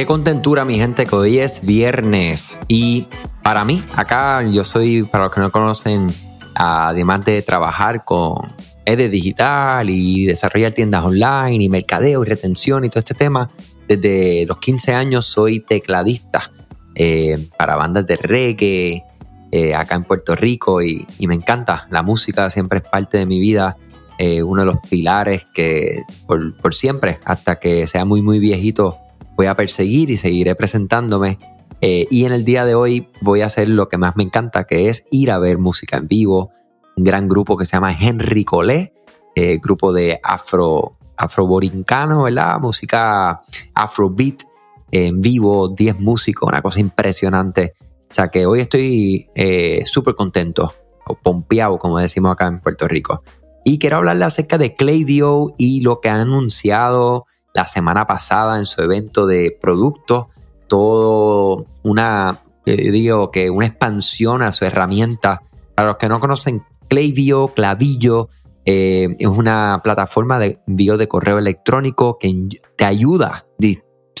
Qué contentura, mi gente, que hoy es viernes. Y para mí, acá yo soy, para los que no conocen, además de trabajar con EDE Digital y desarrollar tiendas online y mercadeo y retención y todo este tema, desde los 15 años soy tecladista eh, para bandas de reggae eh, acá en Puerto Rico y, me encanta. La música siempre es parte de mi vida, eh, uno de los pilares que por, por siempre, hasta que sea muy, muy viejito, voy a perseguir y seguiré presentándome. Eh, y en el día de hoy voy a hacer lo que más me encanta, que es ir a ver música en vivo. Un gran grupo que se llama Henry Colé, eh, grupo de afro, afroborincano, ¿verdad? Música afrobeat en vivo, 10 músicos, una cosa impresionante. O sea que hoy estoy eh, súper contento, o pompeado, como decimos acá en Puerto Rico. Y quiero hablarle acerca de Clavio y lo que han anunciado la semana pasada en su evento de productos, todo una, eh, digo que una expansión a su herramienta. Para los que no conocen, Clavio, Clavillo, eh, es una plataforma de envío de correo electrónico que te ayuda,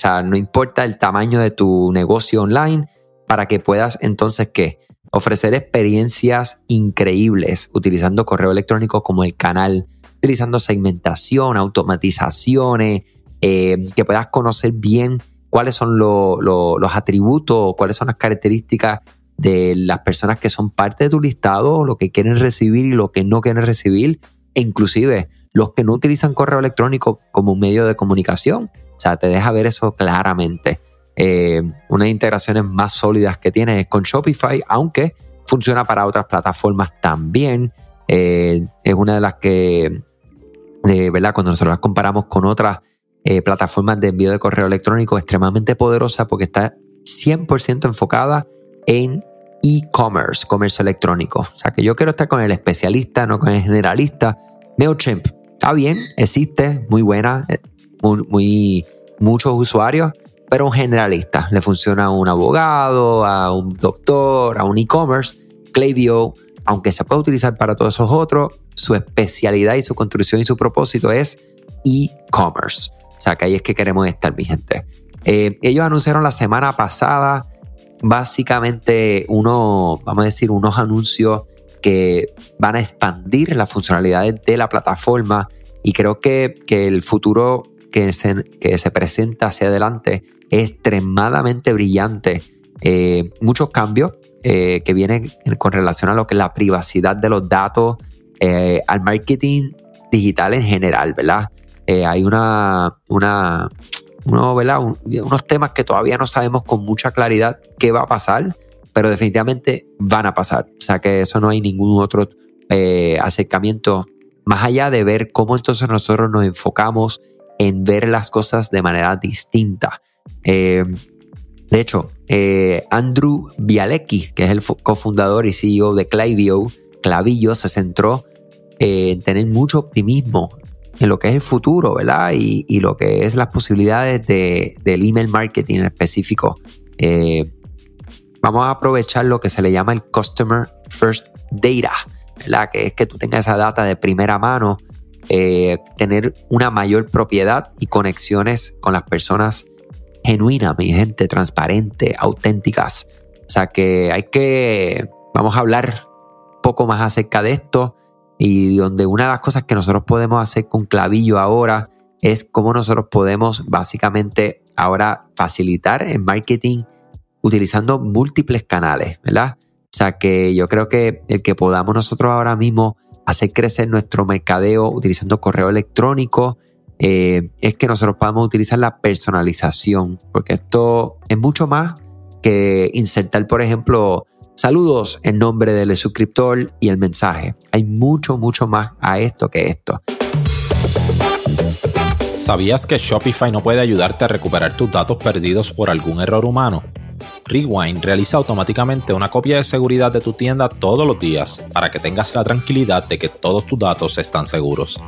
o sea, no importa el tamaño de tu negocio online, para que puedas entonces, ¿qué? Ofrecer experiencias increíbles utilizando correo electrónico como el canal, utilizando segmentación, automatizaciones, eh, que puedas conocer bien cuáles son los atributos, cuáles son las características de las personas que son parte de tu listado, lo que quieren recibir y lo que no quieren recibir, e inclusive los que no utilizan correo electrónico como medio de comunicación. O sea, te deja ver eso claramente. Eh, una de las integraciones más sólidas que tiene es con Shopify, aunque funciona para otras plataformas también. Eh, es una de las que, ¿verdad? Cuando nosotros las comparamos con otras eh, plataformas de envío de correo electrónico extremadamente poderosa porque está 100% enfocada en e-commerce, comercio electrónico. O sea que yo quiero estar con el especialista, no con el generalista. MailChimp está bien, existe, muy buena, eh, muy, muchos usuarios, pero un generalista. Le funciona a un abogado, a un doctor, a un e-commerce. Klaviyo, aunque se puede utilizar para todos esos otros, su especialidad y su construcción y su propósito es e-commerce. O sea, que ahí es que queremos estar, mi gente. Eh, ellos anunciaron la semana pasada básicamente uno, vamos a decir, unos anuncios que van a expandir las funcionalidades de la plataforma y creo que, el futuro que se, que se, presenta hacia adelante es extremadamente brillante. Eh, muchos cambios eh, que vienen con relación a lo que es la privacidad de los datos, al marketing digital en general, ¿verdad? Eh, hay una, una unos temas que todavía no sabemos con mucha claridad qué va a pasar, pero definitivamente van a pasar. O sea que eso no hay ningún otro eh, acercamiento más allá de ver cómo entonces nosotros nos enfocamos en ver las cosas de manera distinta. Eh, de hecho, Andrew Bialecki, que es el cofundador y CEO de Clavio, Clavillo, se centró en tener mucho optimismo en lo que es el futuro, ¿verdad? Y, lo que es las posibilidades de, del email marketing en específico. Eh, vamos a aprovechar lo que se le llama el Customer First Data, ¿verdad? Que es que tú tengas esa data de primera mano, eh, tener una mayor propiedad y conexiones con las personas genuinas, mi gente, transparente, auténticas. O sea que hay que, vamos a hablar un poco más acerca de esto y donde una de las cosas que nosotros podemos hacer con Clavillo ahora es cómo nosotros podemos básicamente ahora facilitar el marketing utilizando múltiples canales, ¿verdad? O sea que yo creo que el que podamos nosotros ahora mismo hacer crecer nuestro mercadeo utilizando correo electrónico, eh, es que nosotros podamos utilizar la personalización, porque esto es mucho más que insertar, por ejemplo, Saludos en nombre del suscriptor y el mensaje. Hay mucho, mucho más a esto que esto. ¿Sabías que Shopify no puede ayudarte a recuperar tus datos perdidos por algún error humano? Rewind realiza automáticamente una copia de seguridad de tu tienda todos los días para que tengas la tranquilidad de que todos tus datos están seguros.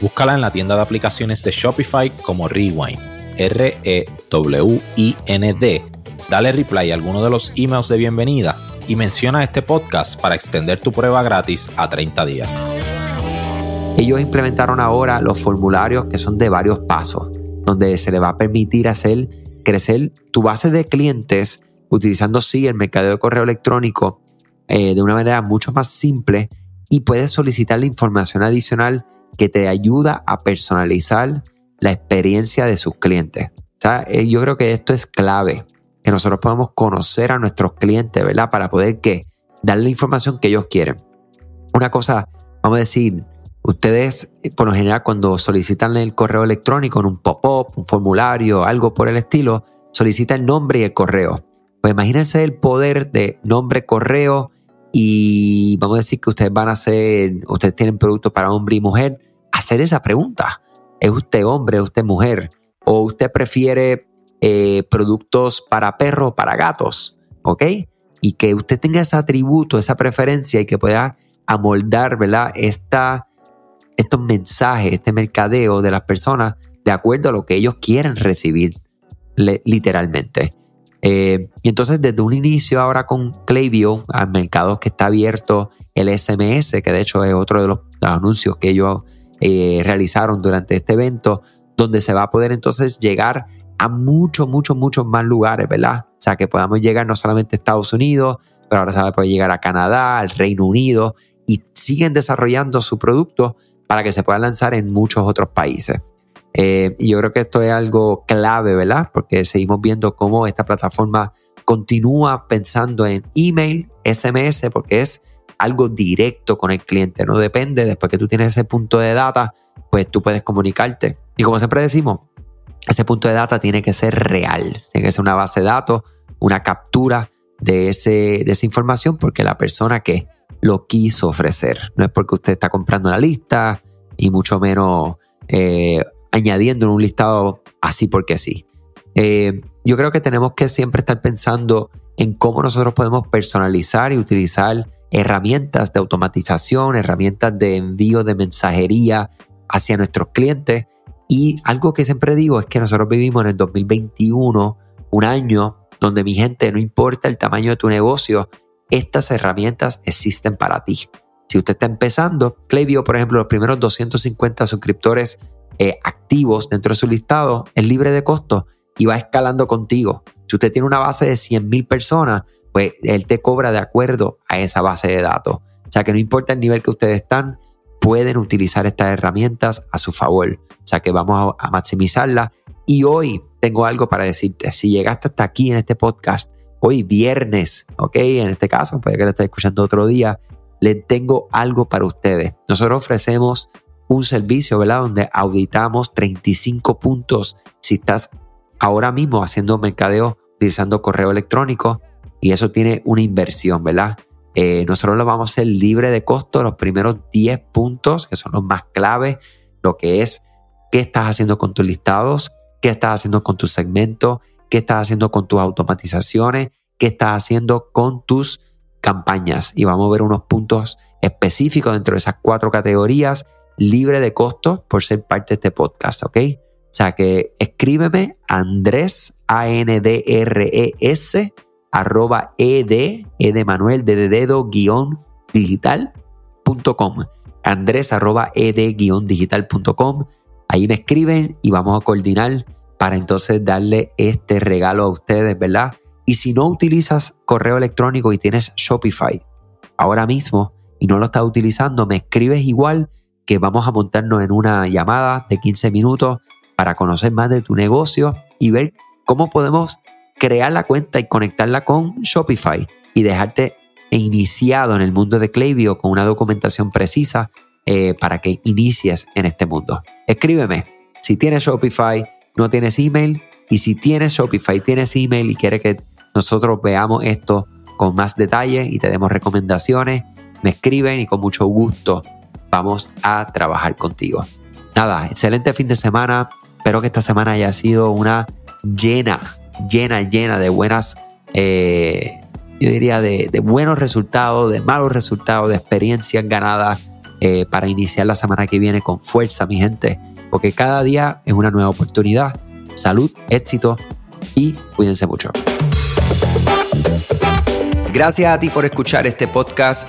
Búscala en la tienda de aplicaciones de Shopify como Rewind, R-E-W-I-N-D. Dale reply a alguno de los emails de bienvenida y menciona este podcast para extender tu prueba gratis a 30 días. Ellos implementaron ahora los formularios que son de varios pasos, donde se le va a permitir hacer crecer tu base de clientes utilizando sí el mercadeo de correo electrónico eh, de una manera mucho más simple y puedes solicitar la información adicional que te ayuda a personalizar la experiencia de sus clientes. Eh, yo creo que esto es clave, que nosotros podamos conocer a nuestros clientes, ¿verdad? Para poder que darle la información que ellos quieren. Una cosa, vamos a decir, ustedes eh, por lo general cuando solicitan el correo electrónico en un pop-up, un formulario, algo por el estilo, solicitan el nombre y el correo. Pues imagínense el poder de nombre, correo y vamos a decir que ustedes van a hacer, ustedes tienen productos para hombre y mujer, hacer esa pregunta. ¿Es usted hombre, es usted mujer? ¿O usted prefiere eh, productos para perros, para gatos? ¿Ok? Y que usted tenga ese atributo, esa preferencia y que pueda amoldar, ¿verdad? Esta, estos mensajes, este mercadeo de las personas de acuerdo a lo que ellos quieren recibir, literalmente. Eh, y entonces desde un inicio ahora con Klaviyo, al mercado que está abierto el SMS, que de hecho es otro de los, anuncios que ellos eh, realizaron durante este evento, donde se va a poder entonces llegar a muchos, muchos, muchos más lugares, ¿verdad? O sea, que podamos llegar no solamente a Estados Unidos, pero ahora se va a poder llegar a Canadá, al Reino Unido, y siguen desarrollando su producto para que se pueda lanzar en muchos otros países. Eh, y yo creo que esto es algo clave, ¿verdad? Porque seguimos viendo cómo esta plataforma continúa pensando en email, SMS, porque es algo directo con el cliente, no depende, después que tú tienes ese punto de data, pues tú puedes comunicarte. Y como siempre decimos, ese punto de data tiene que ser real, tiene que ser una base de datos, una captura de, ese, de esa información, porque la persona que lo quiso ofrecer, no es porque usted está comprando la lista y mucho menos eh, añadiendo en un listado así porque sí. Eh, yo creo que tenemos que siempre estar pensando en cómo nosotros podemos personalizar y utilizar herramientas de automatización, herramientas de envío de mensajería hacia nuestros clientes. Y algo que siempre digo es que nosotros vivimos en el 2021, un año donde mi gente, no importa el tamaño de tu negocio, estas herramientas existen para ti. Si usted está empezando, Klaviyo, por ejemplo, los primeros 250 suscriptores eh, activos dentro de su listado es libre de costo y va escalando contigo. Si usted tiene una base de 100.000 personas, pues él te cobra de acuerdo a esa base de datos. O sea que no importa el nivel que ustedes están, pueden utilizar estas herramientas a su favor. O sea que vamos a, maximizarla. Y hoy tengo algo para decirte. Si llegaste hasta aquí en este podcast, hoy viernes, ¿ok? En este caso, puede que lo estés escuchando otro día, le tengo algo para ustedes. Nosotros ofrecemos un servicio, ¿verdad? Donde auditamos 35 puntos si estás ahora mismo haciendo mercadeo utilizando correo electrónico y eso tiene una inversión, ¿verdad? Eh, nosotros lo vamos a hacer libre de costo, los primeros 10 puntos, que son los más claves, lo que es qué estás haciendo con tus listados, qué estás haciendo con tu segmento, qué estás haciendo con tus automatizaciones, qué estás haciendo con tus campañas. Y vamos a ver unos puntos específicos dentro de esas cuatro categorías libre de costo por ser parte de este podcast, ¿ok? O sea que escríbeme Andrés, A-N-D-R-E-S, arroba ed, e de Manuel, de dedo, guion, digital.com. Andrés, arroba ed, guion, digital.com. Ahí me escriben y vamos a coordinar para entonces darle este regalo a ustedes, ¿verdad? Y si no utilizas correo electrónico y tienes Shopify ahora mismo y no lo estás utilizando, me escribes igual que vamos a montarnos en una llamada de 15 minutos para conocer más de tu negocio y ver cómo podemos crear la cuenta y conectarla con Shopify y dejarte iniciado en el mundo de Klaviyo con una documentación precisa eh, para que inicies en este mundo. Escríbeme si tienes Shopify, no tienes email y si tienes Shopify, tienes email y quieres que nosotros veamos esto con más detalle y te demos recomendaciones, me escriben y con mucho gusto vamos a trabajar contigo. Nada, excelente fin de semana. Espero que esta semana haya sido una llena, llena, llena de buenas, eh, yo diría, de, buenos resultados, de malos resultados, de experiencias ganadas eh, para iniciar la semana que viene con fuerza, mi gente. Porque cada día es una nueva oportunidad. Salud, éxito y cuídense mucho. Gracias a ti por escuchar este podcast